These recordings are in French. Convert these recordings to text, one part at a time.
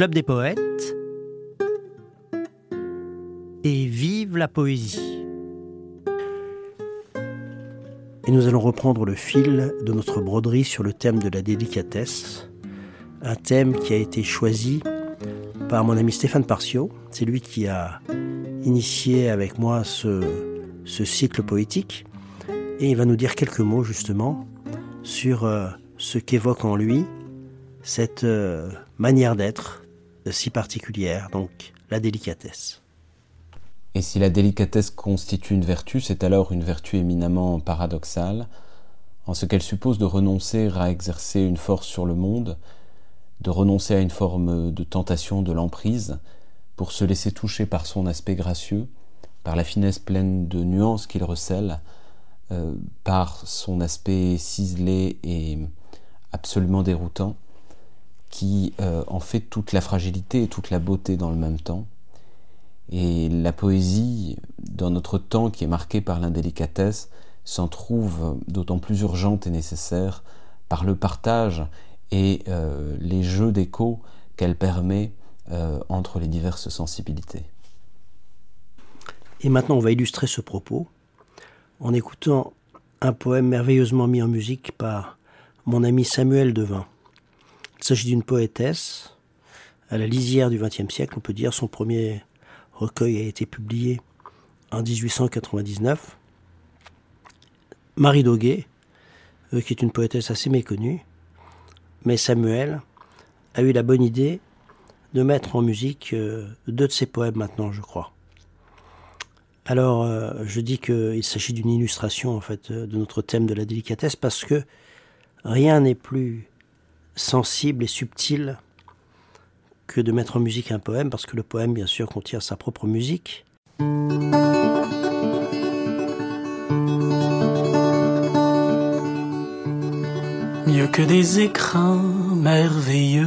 Club des poètes et vive la poésie. Et nous allons reprendre le fil de notre broderie sur le thème de la délicatesse, un thème qui a été choisi par mon ami Stéphane Parcio. C'est lui qui a initié avec moi ce, ce cycle poétique et il va nous dire quelques mots justement sur euh, ce qu'évoque en lui cette euh, manière d'être si particulière, donc la délicatesse. Et si la délicatesse constitue une vertu, c'est alors une vertu éminemment paradoxale, en ce qu'elle suppose de renoncer à exercer une force sur le monde, de renoncer à une forme de tentation de l'emprise, pour se laisser toucher par son aspect gracieux, par la finesse pleine de nuances qu'il recèle, euh, par son aspect ciselé et absolument déroutant, qui euh, en fait toute la fragilité et toute la beauté dans le même temps. Et la poésie, dans notre temps qui est marqué par l'indélicatesse, s'en trouve d'autant plus urgente et nécessaire par le partage et euh, les jeux d'écho qu'elle permet euh, entre les diverses sensibilités. Et maintenant, on va illustrer ce propos en écoutant un poème merveilleusement mis en musique par mon ami Samuel Devin. Il s'agit d'une poétesse à la lisière du XXe siècle, on peut dire. Son premier recueil a été publié en 1899. Marie Doguet, euh, qui est une poétesse assez méconnue, mais Samuel a eu la bonne idée de mettre en musique euh, deux de ses poèmes maintenant, je crois. Alors, euh, je dis qu'il s'agit d'une illustration en fait de notre thème de la délicatesse parce que rien n'est plus sensible et subtil que de mettre en musique un poème, parce que le poème, bien sûr, contient sa propre musique. Mieux que des écrins merveilleux,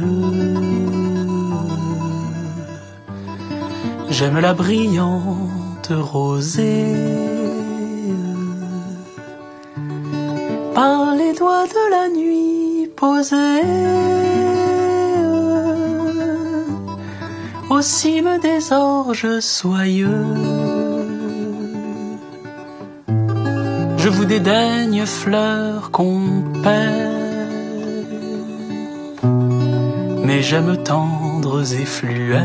j'aime la brillante rosée. Par les doigts de la nuit posé au cime des orges soyeux. Je vous dédaigne, fleurs qu'on mais j'aime tendres et fluets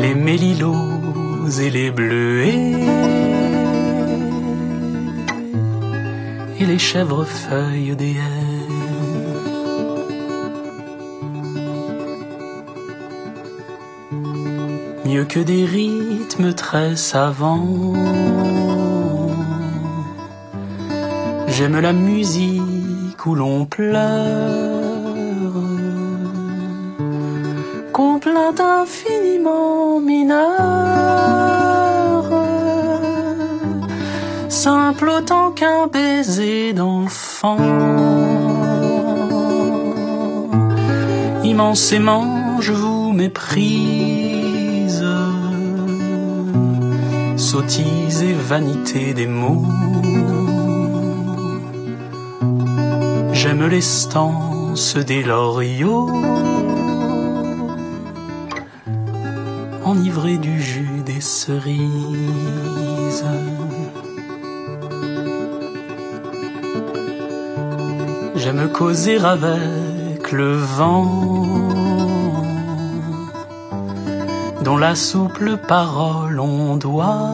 les mélilos et les bleuets. Et les chèvrefeuilles des haies. Mieux que des rythmes très savants, j'aime la musique où l'on pleure, qu'on plaint infiniment mineur autant qu'un baiser d'enfant. Immensément je vous méprise, sottise et vanité des mots. J'aime l'estance des loriots, enivré du jus des cerises. J'aime causer avec le vent, dont la souple parole ondoie.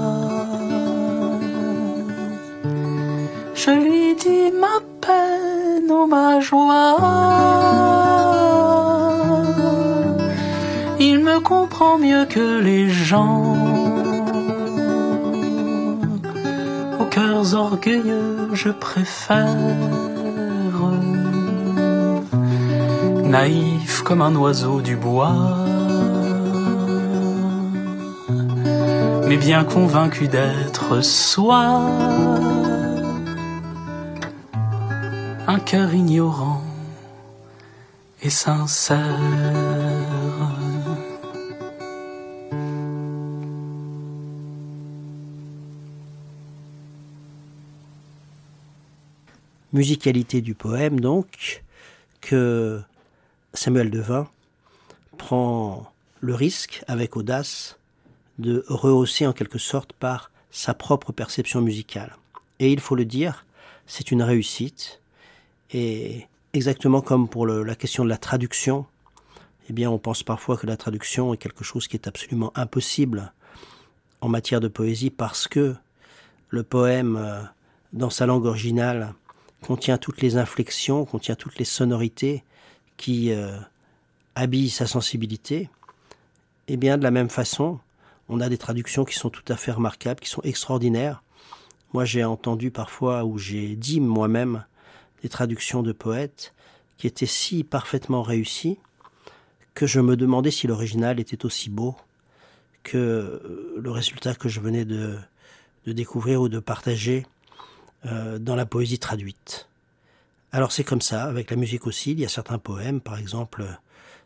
Je lui dis ma peine ou ma joie. Il me comprend mieux que les gens. Aux cœurs orgueilleux, je préfère naïf comme un oiseau du bois, mais bien convaincu d'être soi, un cœur ignorant et sincère. Musicalité du poème donc, que Samuel Devin prend le risque, avec audace, de rehausser en quelque sorte par sa propre perception musicale. Et il faut le dire, c'est une réussite. Et exactement comme pour la question de la traduction, eh bien, on pense parfois que la traduction est quelque chose qui est absolument impossible en matière de poésie parce que le poème, euh, dans sa langue originale, contient toutes les inflexions, contient toutes les sonorités qui euh, habillent sa sensibilité. Eh bien, de la même façon, on a des traductions qui sont tout à fait remarquables, qui sont extraordinaires. Moi, j'ai entendu parfois, ou j'ai dit moi-même, des traductions de poètes qui étaient si parfaitement réussies que je me demandais si l'original était aussi beau que euh, le résultat que je venais de, découvrir ou de partager euh, dans la poésie traduite. Alors c'est comme ça, avec la musique aussi, il y a certains poèmes, par exemple,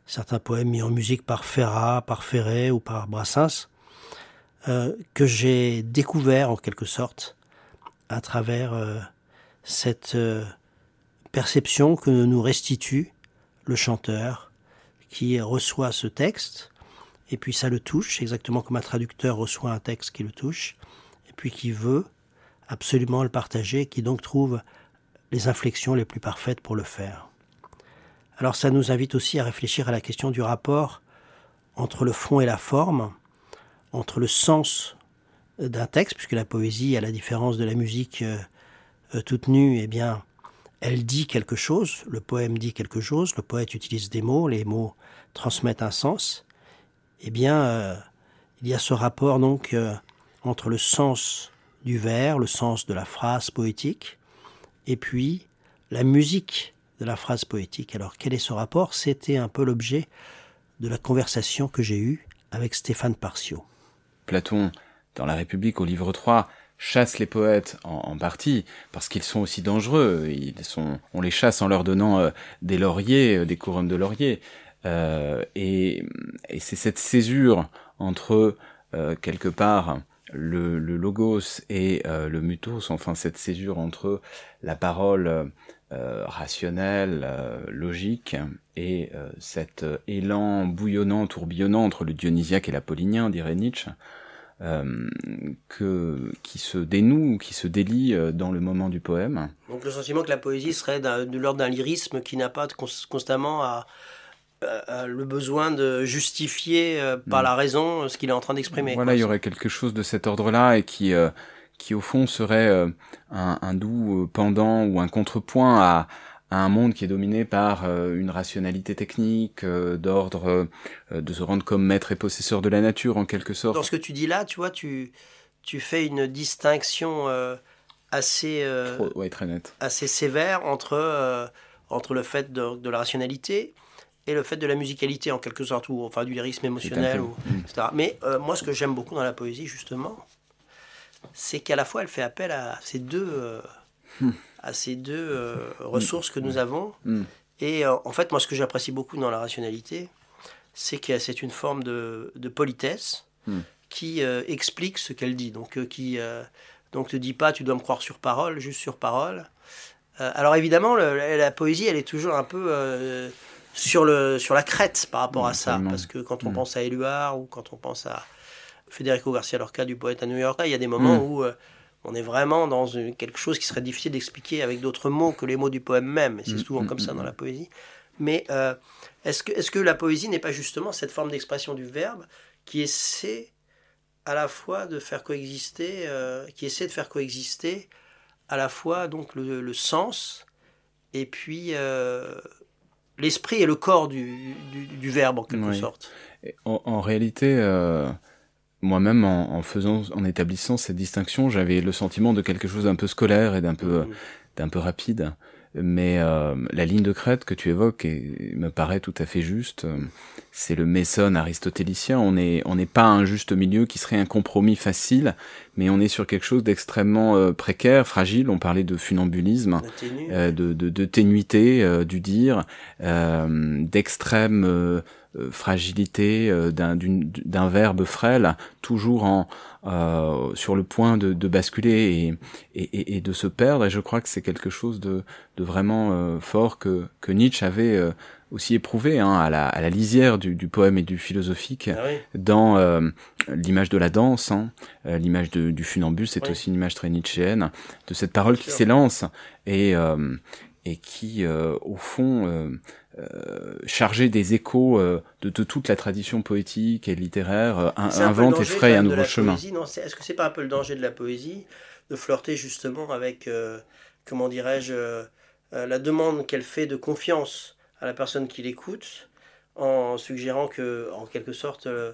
certains poèmes mis en musique par Ferrat, par Ferré ou par Brassens, euh, que j'ai découvert en quelque sorte à travers cette perception que nous restitue le chanteur qui reçoit ce texte, et puis ça le touche, exactement comme un traducteur reçoit un texte qui le touche, et puis qui veut absolument le partager, qui donc trouve les inflexions les plus parfaites pour le faire. Alors ça nous invite aussi à réfléchir à la question du rapport entre le fond et la forme, entre le sens d'un texte, puisque la poésie, à la différence de la musique euh, euh, toute nue, eh bien, elle dit quelque chose, le poème dit quelque chose, le poète utilise des mots, les mots transmettent un sens, eh bien, euh, il y a ce rapport donc entre le sens du vers, le sens de la phrase poétique, et puis la musique de la phrase poétique. Alors, quel est ce rapport? C'était un peu l'objet de la conversation que j'ai eue avec Stéphane Parcio. Platon, dans La République, au livre 3, chasse les poètes en, partie parce qu'ils sont aussi dangereux. Ils sont, on les chasse en leur donnant euh, des lauriers, euh, des couronnes de lauriers. Euh, et, et c'est cette césure entre quelque part le, logos et le mutos, enfin cette césure entre la parole rationnelle, logique, et cet élan bouillonnant, tourbillonnant entre le dionysiaque et l'apollinien, dirait Nietzsche, euh, que, qui se dénoue, qui se délie euh, dans le moment du poème. Donc le sentiment que la poésie serait de l'ordre d'un lyrisme qui n'a pas constamment à, le besoin de justifier euh, par mm. la raison ce qu'il est en train d'exprimer. Voilà, il y aurait quelque chose de cet ordre-là et qui, qui au fond serait un, un, doux pendant ou un contrepoint à, à un monde qui est dominé par euh, une rationalité technique, euh, d'ordre euh, de se rendre comme maître et possesseur de la nature en quelque sorte. Dans ce que tu dis là, tu vois, tu, tu fais une distinction assez, très nette. assez sévère entre, entre le fait de, de, la rationalité et le fait de la musicalité en quelque sorte, ou enfin du lyrisme émotionnel, ou, mm. etc. Mais moi, ce que j'aime beaucoup dans la poésie, justement, c'est qu'à la fois elle fait appel à ces deux... Hmm à ces deux euh, ressources que nous mm. avons. Mm. Et euh, en fait, moi, ce que j'apprécie beaucoup dans la rationalité, c'est que c'est une forme de, politesse mm. qui euh, explique ce qu'elle dit. Donc, qui donc te dit pas, tu dois me croire sur parole, juste sur parole. alors évidemment, la poésie, elle est toujours un peu sur, le, sur la crête par rapport à ça. Parce que quand on pense à Éluard ou quand on pense à Federico Garcia Lorca, du poète à New York, il y a des moments où on est vraiment dans quelque chose qui serait difficile d'expliquer avec d'autres mots que les mots du poème même. C'est mm, souvent mm, comme ça mm, dans la poésie. Mais euh, est-ce que, est que la poésie n'est pas justement cette forme d'expression du verbe qui essaie à la fois de faire coexister, euh, qui essaie de faire coexister à la fois donc le, sens et puis euh, l'esprit et le corps du, verbe en quelque sorte. En, réalité, moi-même, en, faisant, en établissant cette distinction, j'avais le sentiment de quelque chose d'un peu scolaire et d'un peu, mmh. d'un peu rapide. Mais euh, la ligne de crête que tu évoques et, me paraît tout à fait juste. C'est le mésone aristotélicien. On n'est on n'est pas un juste milieu qui serait un compromis facile, mais on est sur quelque chose d'extrêmement euh, précaire, fragile. On parlait de funambulisme, euh, de, de, de, ténuité du dire, d'extrême euh, fragilité euh, d'un verbe frêle, toujours en, euh, sur le point de, de basculer et, et, et, de se perdre. Et je crois que c'est quelque chose de, de vraiment fort que, que Nietzsche avait aussi éprouvé hein, à, la, à, la, lisière du, du, poème et du philosophique ah oui. dans euh, l'image de la danse, hein, euh, l'image du funambule, c'est oui. aussi une image très nietzschéenne de cette parole qui s'élance et, euh, et qui, euh, au fond, chargée des échos de, de, toute la tradition poétique et littéraire, invente et fraye un nouveau chemin. Est-ce que c'est pas un peu le danger de la poésie de flirter justement avec, comment dirais-je, la demande qu'elle fait de confiance à la personne qui l'écoute en suggérant que, en quelque sorte, euh,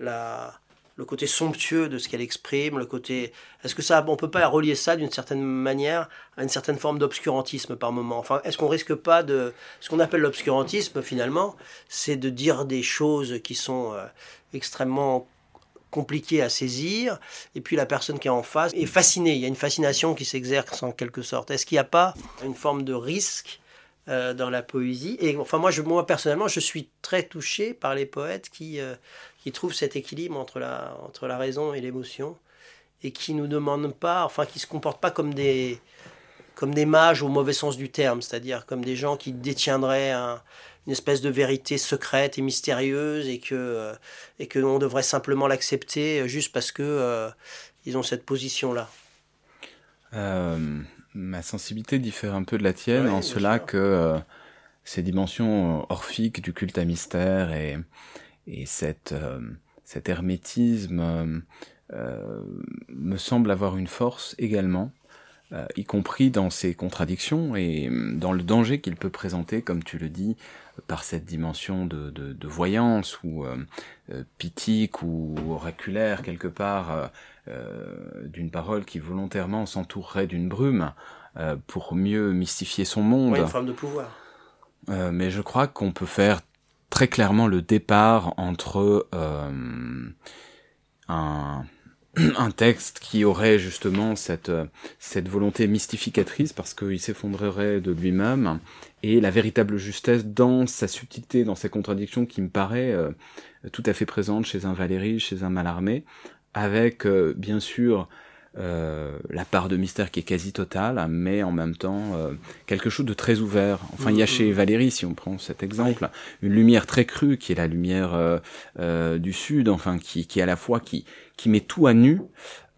la, le côté somptueux de ce qu'elle exprime, le côté. Est-ce que ça, on peut pas relier ça d'une certaine manière à une certaine forme d'obscurantisme par moment? Enfin, est-ce qu'on risque pas de. Ce qu'on appelle l'obscurantisme, finalement, c'est de dire des choses qui sont euh, extrêmement compliquées à saisir, et puis la personne qui est en face est fascinée. Il y a une fascination qui s'exerce en quelque sorte. Est-ce qu'il n'y a pas une forme de risque euh, dans la poésie. Et enfin, moi, je, moi, personnellement, je suis très touché par les poètes qui, euh, qui trouvent cet équilibre entre la, entre la raison et l'émotion et qui nous demandent pas, enfin, qui se comportent pas comme des, comme des mages au mauvais sens du terme, c'est-à-dire comme des gens qui détiendraient un, une espèce de vérité secrète et mystérieuse et que, euh, et que on devrait simplement l'accepter juste parce que ils ont cette position-là. Ma sensibilité diffère un peu de la tienne en cela sûr. que euh, ces dimensions euh, orphiques du culte à mystère et, et cette, euh, cet hermétisme euh, me semblent avoir une force également, y compris dans ses contradictions et dans le danger qu'il peut présenter, comme tu le dis, par cette dimension de, de, de voyance ou euh, pythique ou oraculaire quelque part euh, d'une parole qui volontairement s'entourerait d'une brume euh, pour mieux mystifier son monde. Une forme de pouvoir. Euh, mais je crois qu'on peut faire très clairement le départ entre euh, un, un texte qui aurait justement cette, cette volonté mystificatrice parce qu'il s'effondrerait de lui-même et la véritable justesse dans sa subtilité, dans ses contradictions qui me paraît euh, tout à fait présente chez un Valéry, chez un Mallarmé, avec euh, bien sûr euh, la part de mystère qui est quasi totale, mais en même temps euh, quelque chose de très ouvert. Enfin, il y a chez Valérie, si on prend cet exemple, une lumière très crue qui est la lumière euh, du sud, enfin qui, qui à la fois qui qui met tout à nu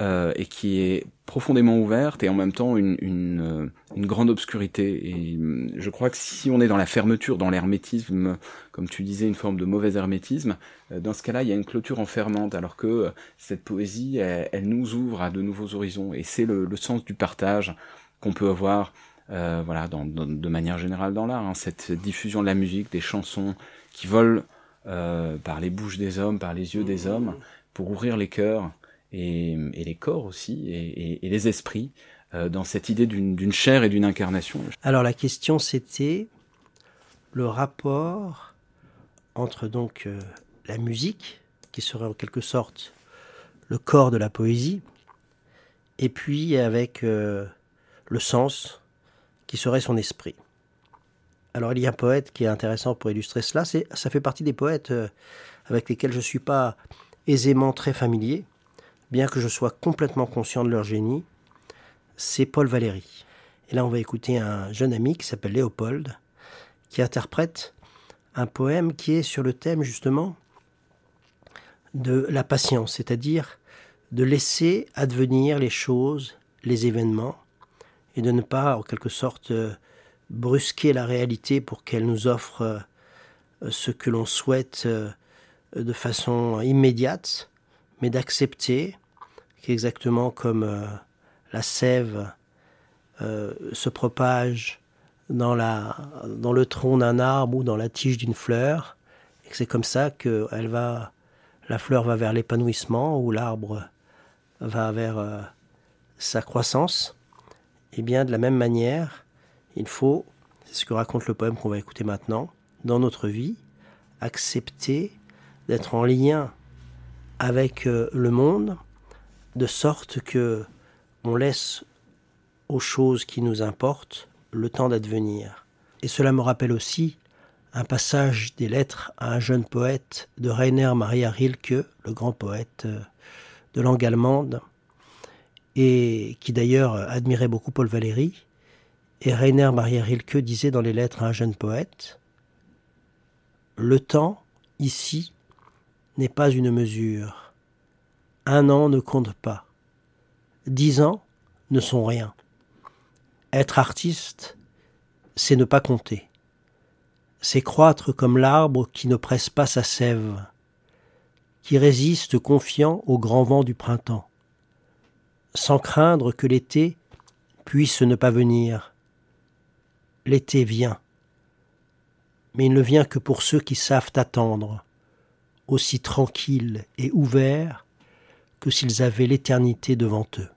euh, et qui est profondément ouverte et en même temps une, une grande obscurité. Et je crois que si on est dans la fermeture, dans l'hermétisme, comme tu disais, une forme de mauvais hermétisme, dans ce cas-là, il y a une clôture enfermante, alors que cette poésie, elle, nous ouvre à de nouveaux horizons. Et c'est le, sens du partage qu'on peut avoir, euh, voilà, de manière générale dans l'art, hein, cette diffusion de la musique, des chansons qui volent euh, par les bouches des hommes, par les yeux des hommes, pour ouvrir les cœurs et, les corps aussi et, les esprits euh, dans cette idée d'une chair et d'une incarnation. Alors la question c'était le rapport entre donc euh, la musique qui serait en quelque sorte le corps de la poésie et puis avec euh, le sens qui serait son esprit. Alors il y a un poète qui est intéressant pour illustrer cela, ça fait partie des poètes avec lesquels je ne suis pas aisément très familier, bien que je sois complètement conscient de leur génie, c'est Paul Valéry. Et là, on va écouter un jeune ami qui s'appelle Léopold, qui interprète un poème qui est sur le thème justement de la patience, c'est-à-dire de laisser advenir les choses, les événements, et de ne pas, en quelque sorte, brusquer la réalité pour qu'elle nous offre ce que l'on souhaite de façon immédiate, mais d'accepter qu'exactement comme euh, la sève euh, se propage dans, la, dans le tronc d'un arbre ou dans la tige d'une fleur, et que c'est comme ça que elle va, la fleur va vers l'épanouissement ou l'arbre va vers euh, sa croissance, et bien de la même manière, il faut, c'est ce que raconte le poème qu'on va écouter maintenant, dans notre vie, accepter d'être en lien avec euh, le monde, de sorte que on laisse aux choses qui nous importent le temps d'advenir. Et cela me rappelle aussi un passage des lettres à un jeune poète de Rainer Maria Rilke, le grand poète euh, de langue allemande, et qui d'ailleurs admirait beaucoup Paul Valéry. Et Rainer Maria Rilke disait dans les lettres à un jeune poète Le temps, ici, n'est pas une mesure. Un an ne compte pas. Dix ans ne sont rien. Être artiste, c'est ne pas compter. C'est croître comme l'arbre qui ne presse pas sa sève, qui résiste confiant au grand vent du printemps, sans craindre que l'été puisse ne pas venir. L'été vient, mais il ne vient que pour ceux qui savent attendre, aussi tranquilles et ouverts que s'ils avaient l'éternité devant eux.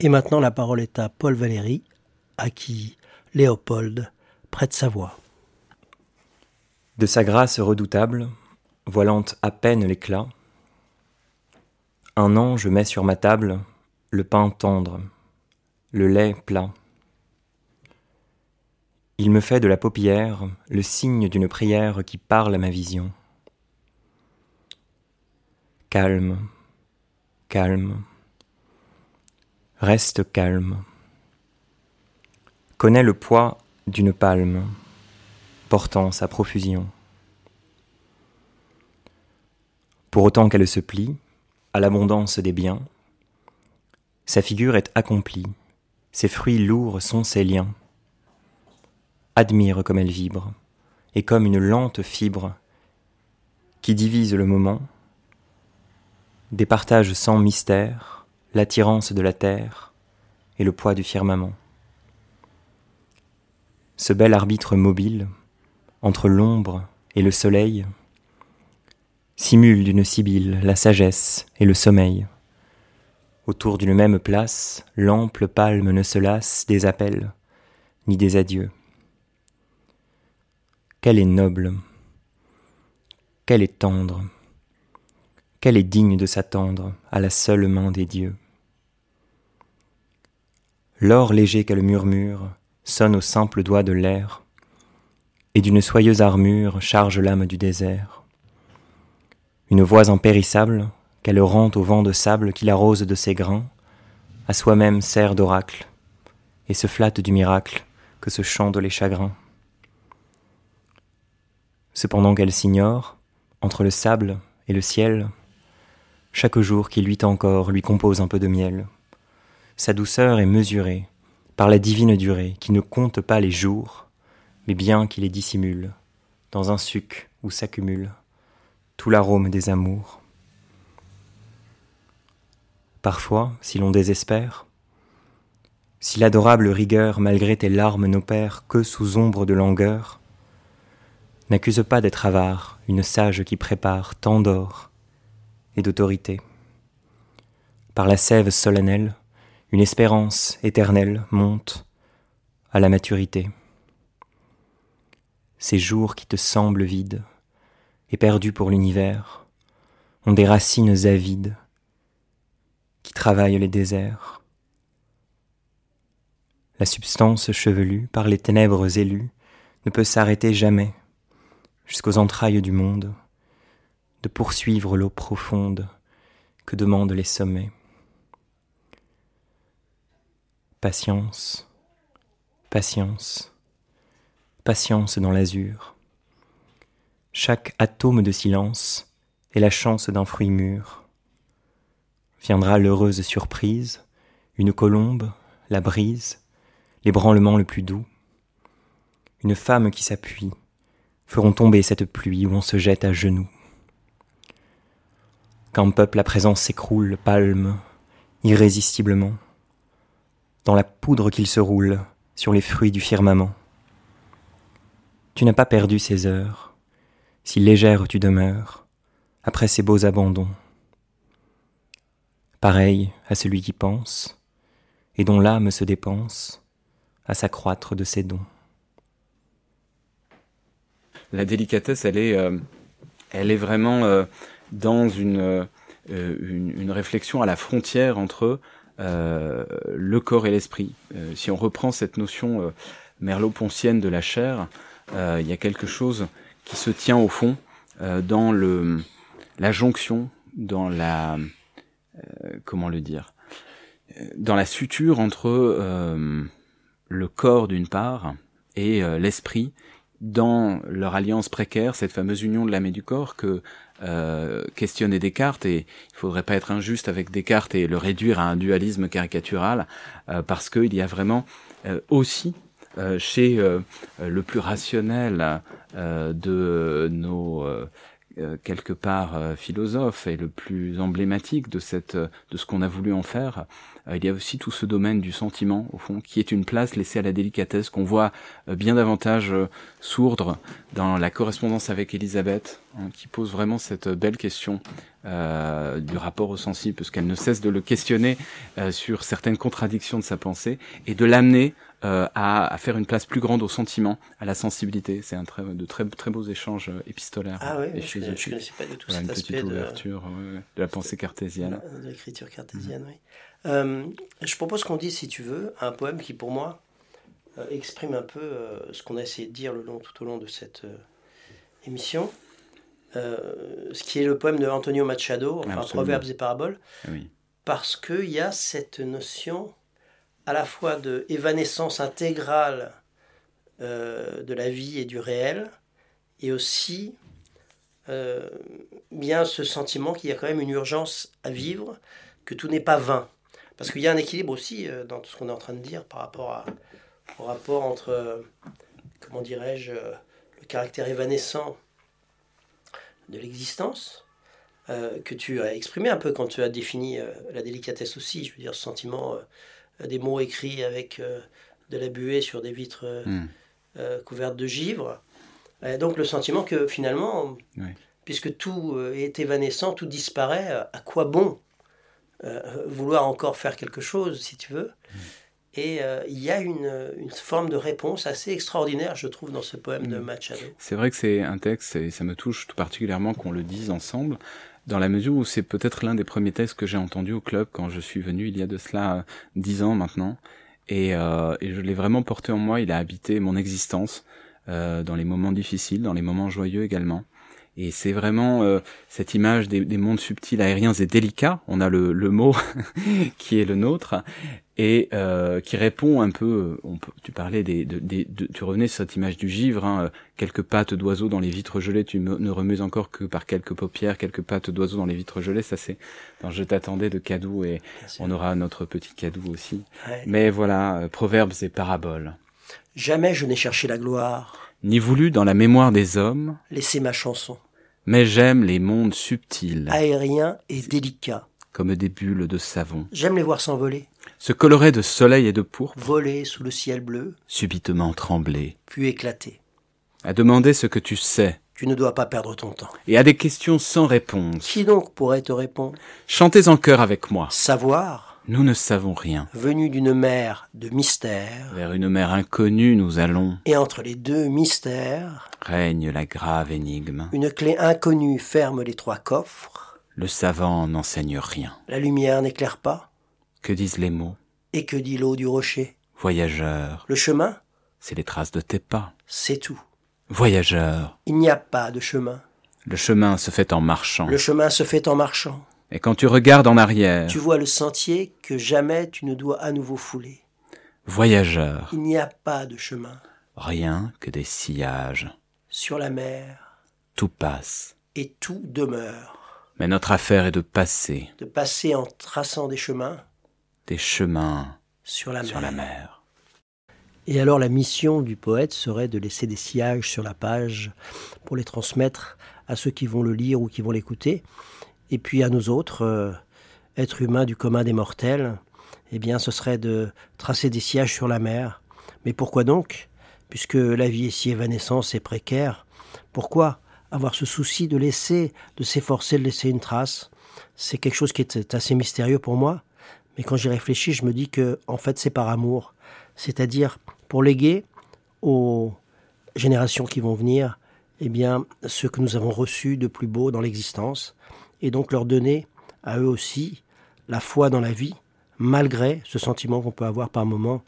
Et maintenant la parole est à Paul Valéry, à qui Léopold prête sa voix. De sa grâce redoutable, voilant à peine l'éclat, un ange met sur ma table le pain tendre, le lait plat. Il me fait de la paupière le signe d'une prière qui parle à ma vision. Calme, calme, reste calme. Connais le poids d'une palme portant sa profusion. Pour autant qu'elle se plie à l'abondance des biens, sa figure est accomplie, ses fruits lourds sont ses liens. Admire comme elle vibre, et comme une lente fibre qui divise le moment, départage sans mystère l'attirance de la terre et le poids du firmament. Ce bel arbitre mobile, entre l'ombre et le soleil, simule d'une sibylle la sagesse et le sommeil. Autour d'une même place, l'ample palme ne se lasse des appels, ni des adieux. Qu'elle est noble, qu'elle est tendre, qu'elle est digne de s'attendre à la seule main des dieux? L'or léger qu'elle murmure sonne au simple doigt de l'air, et d'une soyeuse armure charge l'âme du désert. Une voix impérissable, qu'elle rend au vent de sable qui l'arrose de ses grains, à soi-même sert d'oracle, et se flatte du miracle que se chantent les chagrins. Cependant qu'elle s'ignore, entre le sable et le ciel, chaque jour qui luit encore lui compose un peu de miel. Sa douceur est mesurée par la divine durée qui ne compte pas les jours, mais bien qui les dissimule, dans un suc où s'accumule tout l'arôme des amours. Parfois, si l'on désespère, si l'adorable rigueur malgré tes larmes n'opère que sous ombre de langueur, n'accuse pas d'être avare une sage qui prépare tant d'or d'autorité. Par la sève solennelle, une espérance éternelle monte à la maturité ces jours qui te semblent vides et perdus pour l'univers ont des racines avides qui travaillent les déserts. La substance chevelue par les ténèbres élues ne peut s'arrêter jamais jusqu'aux entrailles du monde de poursuivre l'eau profonde que demandent les sommets. Patience, patience patience dans l'azur. Chaque atome de silence est la chance d'un fruit mûr. Viendra l'heureuse surprise, une colombe, la brise, l'ébranlement le plus doux. Une femme qui s'appuie feront tomber cette pluie où on se jette à genoux. Qu'un peuple à présent s'écroule, palme, irrésistiblement, dans la poudre qu'il se roule sur les fruits du firmament. Tu n'as pas perdu ces heures, si légère tu demeures, après ces beaux abandons. Pareil à celui qui pense, et dont l'âme se dépense à s'accroître de ses dons. La délicatesse, elle est, euh, elle est vraiment euh, dans une, euh, une, une, réflexion à la frontière entre le corps et l'esprit. si on reprend cette notion merleau-poncienne de la chair, euh, il y a quelque chose qui se tient au fond euh, dans le la jonction, dans la euh, comment le dire, dans la suture entre le corps d'une part et l'esprit dans leur alliance précaire, cette fameuse union de l'âme et du corps que euh, questionnait Descartes, et il faudrait pas être injuste avec Descartes et le réduire à un dualisme caricatural, euh, parce qu'il y a vraiment euh, aussi euh, chez le plus rationnel de nos quelque part philosophes et le plus emblématique de cette de ce qu'on a voulu en faire, euh, il y a aussi tout ce domaine du sentiment, au fond, qui est une place laissée à la délicatesse qu'on voit euh, bien davantage euh, sourdre dans la correspondance avec Elisabeth, hein, qui pose vraiment cette belle question euh, du rapport au sensible, parce qu'elle ne cesse de le questionner euh, sur certaines contradictions de sa pensée et de l'amener euh, à, à, faire une place plus grande au sentiment, à la sensibilité. C'est un très, de très, très beaux échanges épistolaires. Ah oui, je ne connaissais pas du tout voilà, cet une aspect petite ouverture de, ouais, de la pensée cartésienne. De l'écriture cartésienne, mmh. oui. Je propose qu'on dise, si tu veux, un poème qui, pour moi, exprime un peu ce qu'on a essayé de dire le long, tout au long de cette émission. Ce qui est le poème de Antonio Machado, enfin Absolument. Proverbes et Paraboles, oui. parce qu'il y a cette notion à la fois de évanescence intégrale de la vie et du réel, et aussi euh, bien ce sentiment qu'il y a quand même une urgence à vivre, que tout n'est pas vain. Parce qu'il y a un équilibre aussi euh, dans tout ce qu'on est en train de dire par rapport à, au rapport entre, euh, comment dirais-je, euh, le caractère évanescent de l'existence, euh, que tu as exprimé un peu quand tu as défini euh, la délicatesse aussi, je veux dire, ce sentiment euh, des mots écrits avec de la buée sur des vitres mm. couvertes de givre. donc le sentiment que finalement, oui. puisque tout est évanescent, tout disparaît, à quoi bon vouloir encore faire quelque chose, si tu veux? Mm. Et euh, il y a une, une, forme de réponse assez extraordinaire, je trouve, dans ce poème de Machado. C'est vrai que c'est un texte, et ça me touche tout particulièrement qu'on le dise ensemble, dans la mesure où c'est peut-être l'un des premiers textes que j'ai entendu au club quand je suis venu il y a de cela dix ans maintenant. Et, euh, et je l'ai vraiment porté en moi, il a habité mon existence, euh, dans les moments difficiles, dans les moments joyeux également. Et c'est vraiment euh, cette image des, des, mondes subtils, aériens et délicats. On a le, le mot qui est le nôtre et euh, qui répond un peu. On peut, tu parlais des, des, des de, tu revenais sur cette image du givre, hein, quelques pattes d'oiseaux dans les vitres gelées. Tu me, ne remues encore que par quelques paupières, quelques pattes d'oiseaux dans les vitres gelées. Ça c'est. Je t'attendais de cadeaux et on aura notre petit cadeau aussi. Ouais. Mais voilà, euh, proverbes et paraboles. Jamais je n'ai cherché la gloire. Ni voulu dans la mémoire des hommes. Laisser ma chanson mais j'aime les mondes subtils, aériens et délicats, comme des bulles de savon. J'aime les voir s'envoler, se colorer de soleil et de pourpre, voler sous le ciel bleu, subitement trembler, puis éclater. À demander ce que tu sais. Tu ne dois pas perdre ton temps. Et à des questions sans réponse. Qui donc pourrait te répondre? Chantez en chœur avec moi. Savoir nous ne savons rien. Venu d'une mer de mystère. Vers une mer inconnue nous allons. Et entre les deux mystères. Règne la grave énigme. Une clé inconnue ferme les trois coffres. Le savant n'enseigne rien. La lumière n'éclaire pas. Que disent les mots? Et que dit l'eau du rocher? Voyageur. Le chemin? C'est les traces de tes pas. C'est tout. Voyageur. Il n'y a pas de chemin. Le chemin se fait en marchant. Le chemin se fait en marchant. Et quand tu regardes en arrière, tu vois le sentier que jamais tu ne dois à nouveau fouler. Voyageur. Il n'y a pas de chemin. Rien que des sillages. Sur la mer. Tout passe. Et tout demeure. Mais notre affaire est de passer. De passer en traçant des chemins. Des chemins. Sur la sur mer. La mer. Et alors la mission du poète serait de laisser des sillages sur la page pour les transmettre à ceux qui vont le lire ou qui vont l'écouter. Et puis à nous autres, euh, êtres humains du commun des mortels, eh bien ce serait de tracer des sillages sur la mer. Mais pourquoi donc? Puisque la vie est si évanescente et précaire, pourquoi avoir ce souci de laisser, de s'efforcer de laisser une trace? C'est quelque chose qui est assez mystérieux pour moi. Mais quand j'y réfléchis, je me dis que en fait c'est par amour, c'est-à-dire pour léguer aux générations qui vont venir, eh bien ce que nous avons reçu de plus beau dans l'existence, et donc leur donner à eux aussi la foi dans la vie, malgré ce sentiment qu'on peut avoir par moments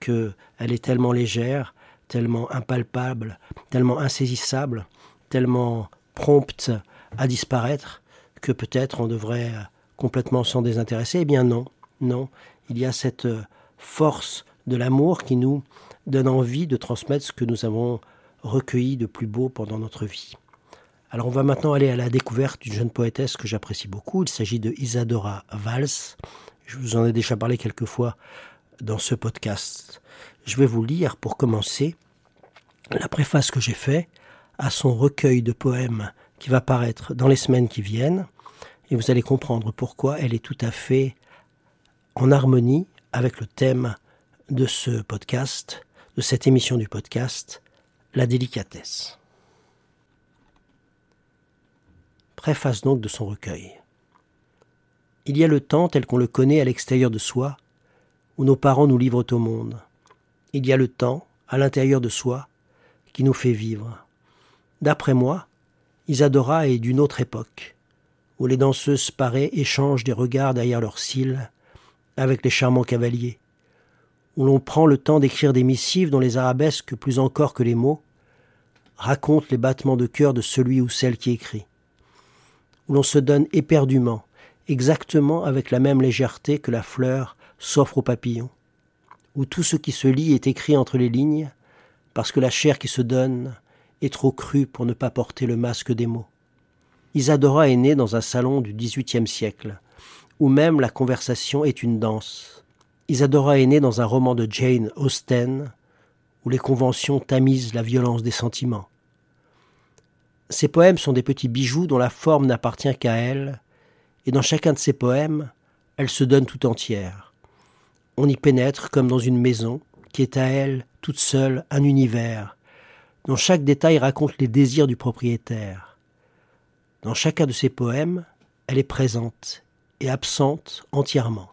qu'elle est tellement légère, tellement impalpable, tellement insaisissable, tellement prompte à disparaître, que peut-être on devrait complètement s'en désintéresser. Eh bien non, non, il y a cette force de l'amour qui nous donne envie de transmettre ce que nous avons recueilli de plus beau pendant notre vie. Alors on va maintenant aller à la découverte d'une jeune poétesse que j'apprécie beaucoup. Il s'agit de Isadora Valls. Je vous en ai déjà parlé quelques fois dans ce podcast. Je vais vous lire pour commencer la préface que j'ai faite à son recueil de poèmes qui va paraître dans les semaines qui viennent. Et vous allez comprendre pourquoi elle est tout à fait en harmonie avec le thème de ce podcast, de cette émission du podcast, la délicatesse. Préface donc de son recueil. Il y a le temps tel qu'on le connaît à l'extérieur de soi, où nos parents nous livrent au monde. Il y a le temps, à l'intérieur de soi, qui nous fait vivre. D'après moi, Isadora est d'une autre époque, où les danseuses parées échangent des regards derrière leurs cils avec les charmants cavaliers, où l'on prend le temps d'écrire des missives dont les arabesques, plus encore que les mots, racontent les battements de cœur de celui ou celle qui écrit, où l'on se donne éperdument, exactement avec la même légèreté que la fleur s'offre au papillon, où tout ce qui se lit est écrit entre les lignes, parce que la chair qui se donne est trop crue pour ne pas porter le masque des mots. Isadora est née dans un salon du XVIIIe siècle, où même la conversation est une danse. Isadora est née dans un roman de Jane Austen, où les conventions tamisent la violence des sentiments. Ses poèmes sont des petits bijoux dont la forme n'appartient qu'à elle, et dans chacun de ses poèmes, elle se donne tout entière. On y pénètre comme dans une maison, qui est à elle, toute seule, un univers, dont chaque détail raconte les désirs du propriétaire. Dans chacun de ses poèmes, elle est présente et absente entièrement.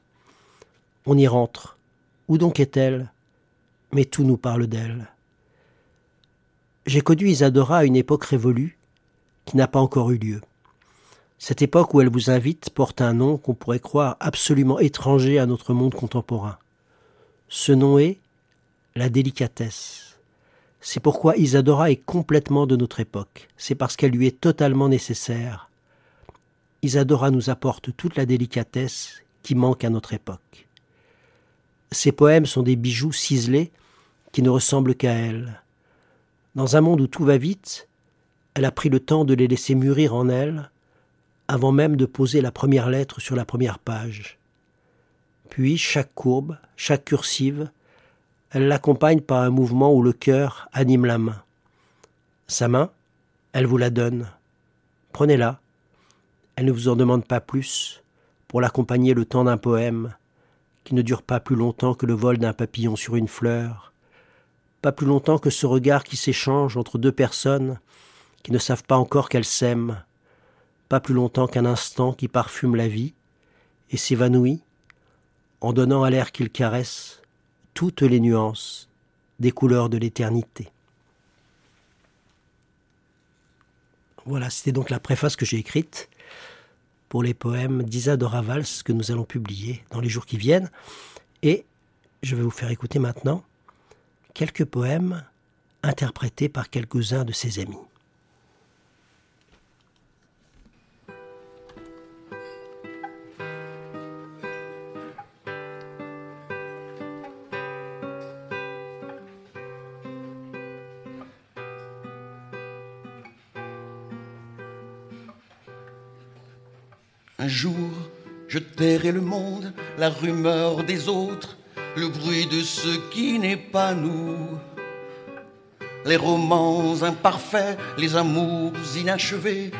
On y rentre. Où donc est-elle? Mais tout nous parle d'elle. J'ai connu Isadora à une époque révolue qui n'a pas encore eu lieu. Cette époque où elle vous invite porte un nom qu'on pourrait croire absolument étranger à notre monde contemporain. Ce nom est la délicatesse. C'est pourquoi Isadora est complètement de notre époque. C'est parce qu'elle lui est totalement nécessaire. Isadora nous apporte toute la délicatesse qui manque à notre époque. Ses poèmes sont des bijoux ciselés qui ne ressemblent qu'à elle. Dans un monde où tout va vite, elle a pris le temps de les laisser mûrir en elle avant même de poser la première lettre sur la première page. Puis chaque courbe, chaque cursive, elle l'accompagne par un mouvement où le cœur anime la main. Sa main, elle vous la donne. Prenez-la. Elle ne vous en demande pas plus pour l'accompagner le temps d'un poème qui ne dure pas plus longtemps que le vol d'un papillon sur une fleur, pas plus longtemps que ce regard qui s'échange entre deux personnes qui ne savent pas encore qu'elles s'aiment, pas plus longtemps qu'un instant qui parfume la vie et s'évanouit en donnant à l'air qu'il caresse toutes les nuances des couleurs de l'éternité. Voilà, c'était donc la préface que j'ai écrite pour les poèmes d'Isadora Valls que nous allons publier dans les jours qui viennent. Et je vais vous faire écouter maintenant quelques poèmes interprétés par quelques-uns de ses amis. Un jour, je tairai le monde, la rumeur des autres, le bruit de ce qui n'est pas nous. Les romans imparfaits, les amours inachevés,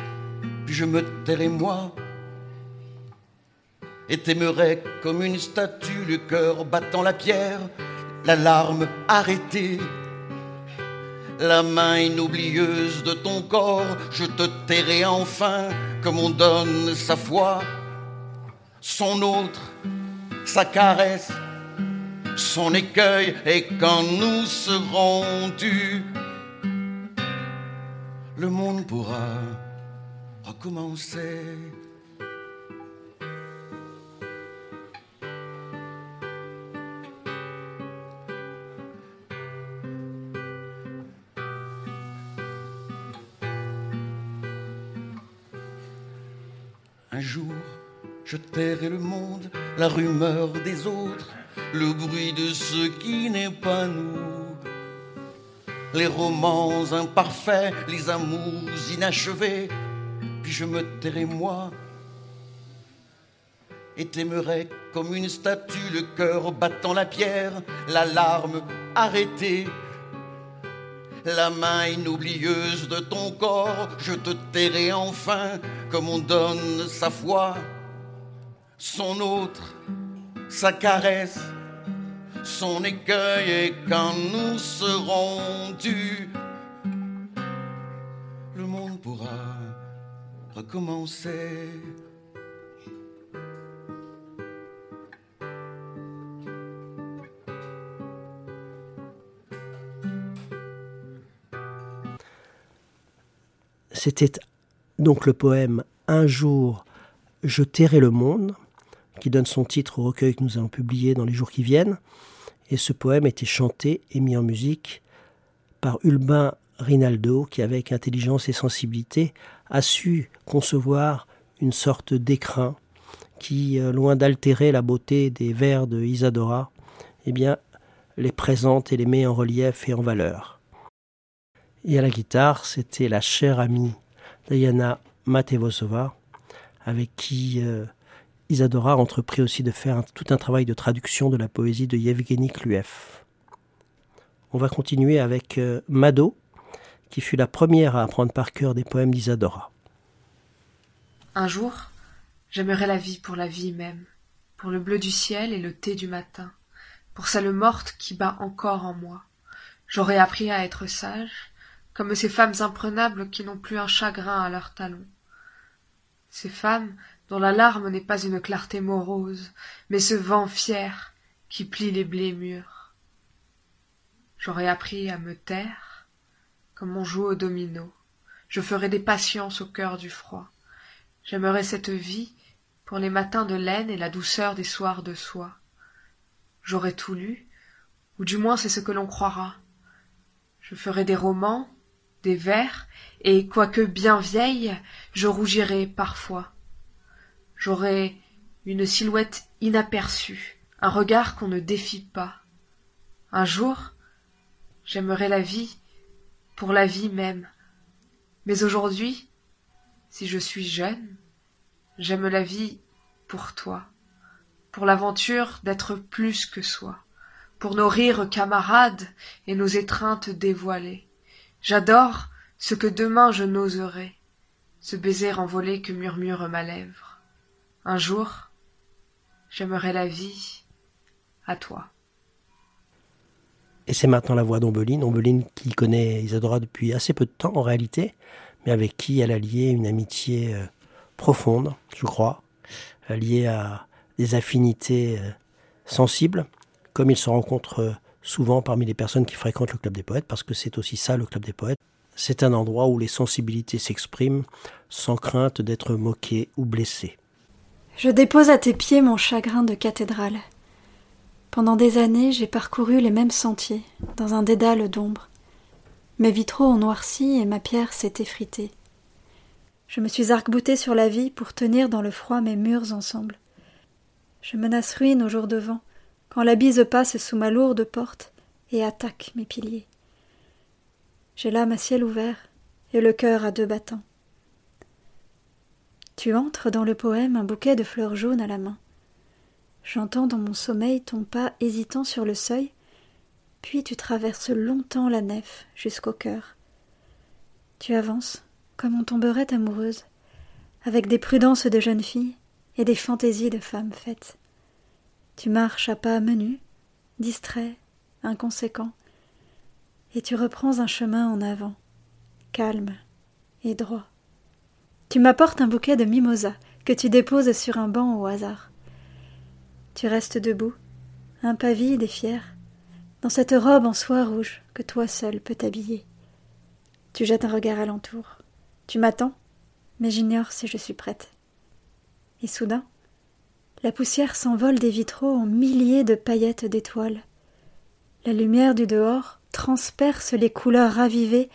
puis je me tairai moi et t'aimerai comme une statue, le cœur battant la pierre, la larme arrêtée. La main inoublieuse de ton corps, je te tairai enfin comme on donne sa foi, son autre, sa caresse, son écueil, et quand nous serons dus, le monde pourra recommencer. Un jour, je tairai le monde, la rumeur des autres, le bruit de ce qui n'est pas nous. les romans imparfaits, les amours inachevés. Puis je me tairai moi et t'aimerai comme une statue, le cœur battant la pierre, la larme arrêtée. La main inoublieuse de ton corps, je te tairai enfin comme on donne sa foi, son autre, sa caresse, son écueil, et quand nous serons dus, le monde pourra recommencer. C'était donc le poème Un jour, je tairai le monde, qui donne son titre au recueil que nous allons publier dans les jours qui viennent. Et ce poème était chanté et mis en musique par Ulbin Rinaldo, qui avec intelligence et sensibilité a su concevoir une sorte d'écrin qui, euh, loin d'altérer la beauté des vers de Isadora, eh bien, les présente et les met en relief et en valeur. Et à la guitare, c'était la chère amie Diana Matevosova, avec qui euh, Isadora a entrepris aussi de faire tout un travail de traduction de la poésie de Yevgeny Kluev. On va continuer avec euh, Mado, qui fut la première à apprendre par cœur des poèmes d'Isadora. Un jour, j'aimerais la vie pour la vie même, pour le bleu du ciel et le thé du matin, pour celle morte qui bat encore en moi. J'aurais appris à être sage, comme ces femmes imprenables qui n'ont plus un chagrin à leurs talons. Ces femmes dont la larme n'est pas une clarté morose, mais ce vent fier qui plie les blés mûrs. J'aurais appris à me taire, comme on joue au domino. Je ferai des patiences au cœur du froid. J'aimerais cette vie pour les matins de laine et la douceur des soirs de soie. J'aurais tout lu, ou du moins c'est ce que l'on croira. Je ferai des romans, des vers, et quoique bien vieille, je rougirai parfois. J'aurai une silhouette inaperçue, un regard qu'on ne défie pas. Un jour, j'aimerai la vie pour la vie même. Mais aujourd'hui, si je suis jeune, j'aime la vie pour toi, pour l'aventure d'être plus que soi, pour nos rires camarades et nos étreintes dévoilées. J'adore ce que demain je n'oserai, ce baiser envolé que murmure ma lèvre. Un jour, j'aimerai la vie à toi. Et c'est maintenant la voix d'Ombeline, Ombeline qui connaît Isadora depuis assez peu de temps en réalité, mais avec qui elle a lié une amitié euh, profonde, je crois, liée à des affinités euh, sensibles, comme ils se rencontrent euh, souvent parmi les personnes qui fréquentent le Club des Poètes, parce que c'est aussi ça le Club des Poètes. C'est un endroit où les sensibilités s'expriment sans crainte d'être moquées ou blessées. Je dépose à tes pieds mon chagrin de cathédrale. Pendant des années, j'ai parcouru les mêmes sentiers, dans un dédale d'ombre. Mes vitraux ont noirci et ma pierre s'est effritée. Je me suis arc-boutée sur la vie pour tenir dans le froid mes murs ensemble. Je menace ruine au jour de vent, quand la bise passe sous ma lourde porte et attaque mes piliers. J'ai l'âme à ciel ouvert et le cœur à deux battants. Tu entres dans le poème un bouquet de fleurs jaunes à la main. J'entends dans mon sommeil ton pas hésitant sur le seuil, puis tu traverses longtemps la nef jusqu'au cœur. Tu avances comme on tomberait amoureuse, avec des prudences de jeune fille et des fantaisies de femme faite. Tu marches à pas menus, distrait, inconséquent, et tu reprends un chemin en avant, calme et droit. Tu m'apportes un bouquet de mimosas que tu déposes sur un banc au hasard. Tu restes debout, impavide et fier, dans cette robe en soie rouge que toi seul peux t'habiller. Tu jettes un regard alentour. Tu m'attends, mais j'ignore si je suis prête. Et soudain, la poussière s'envole des vitraux en milliers de paillettes d'étoiles. La lumière du dehors transperce les couleurs ravivées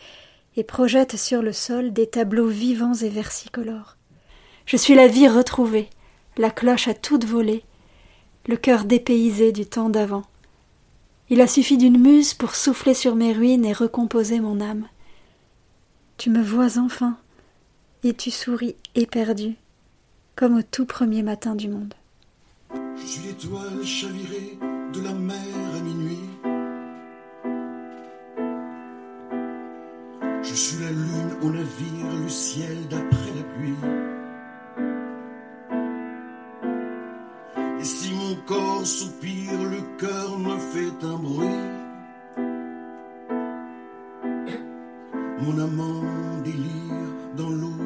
et projette sur le sol des tableaux vivants et versicolores. Je suis la vie retrouvée, la cloche à toute volée, le cœur dépaysé du temps d'avant. Il a suffi d'une muse pour souffler sur mes ruines et recomposer mon âme. Tu me vois enfin, et tu souris éperdu, comme au tout premier matin du monde. Je suis l'étoile chavirée de la mer à minuit. Je suis la lune au navire, le ciel d'après la pluie. Et si mon corps soupire, le cœur me fait un bruit. Mon amant délire dans l'aube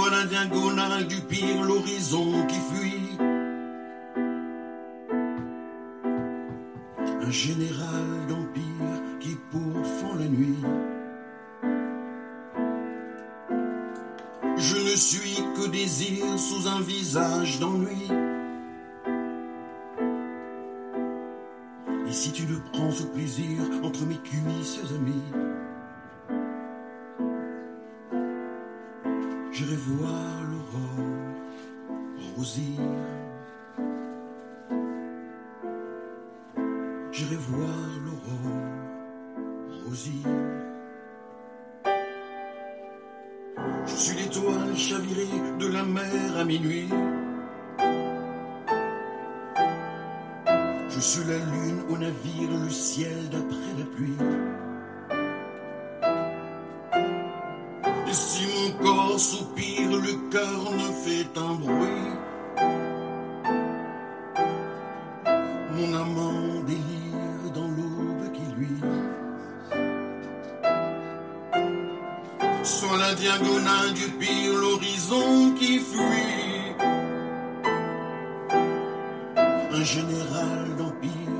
Soit la diagonale du pire, l'horizon qui fuit. Un général d'empire qui pourfend la nuit. Je ne suis que désir sous un visage d'ennui. Et si tu ne prends ce plaisir entre mes cuisses amis, j'irai voir l'aurore rosir. J'irai voir l'aurore rosir. Je suis l'étoile chavirée de la mer à minuit. Je suis la lune au navire, le ciel d'après la pluie. Soupire, le cœur me fait un bruit. Mon amant délire dans l'aube qui luit. Sur la diagonale du pire, l'horizon qui fuit. Un général d'empire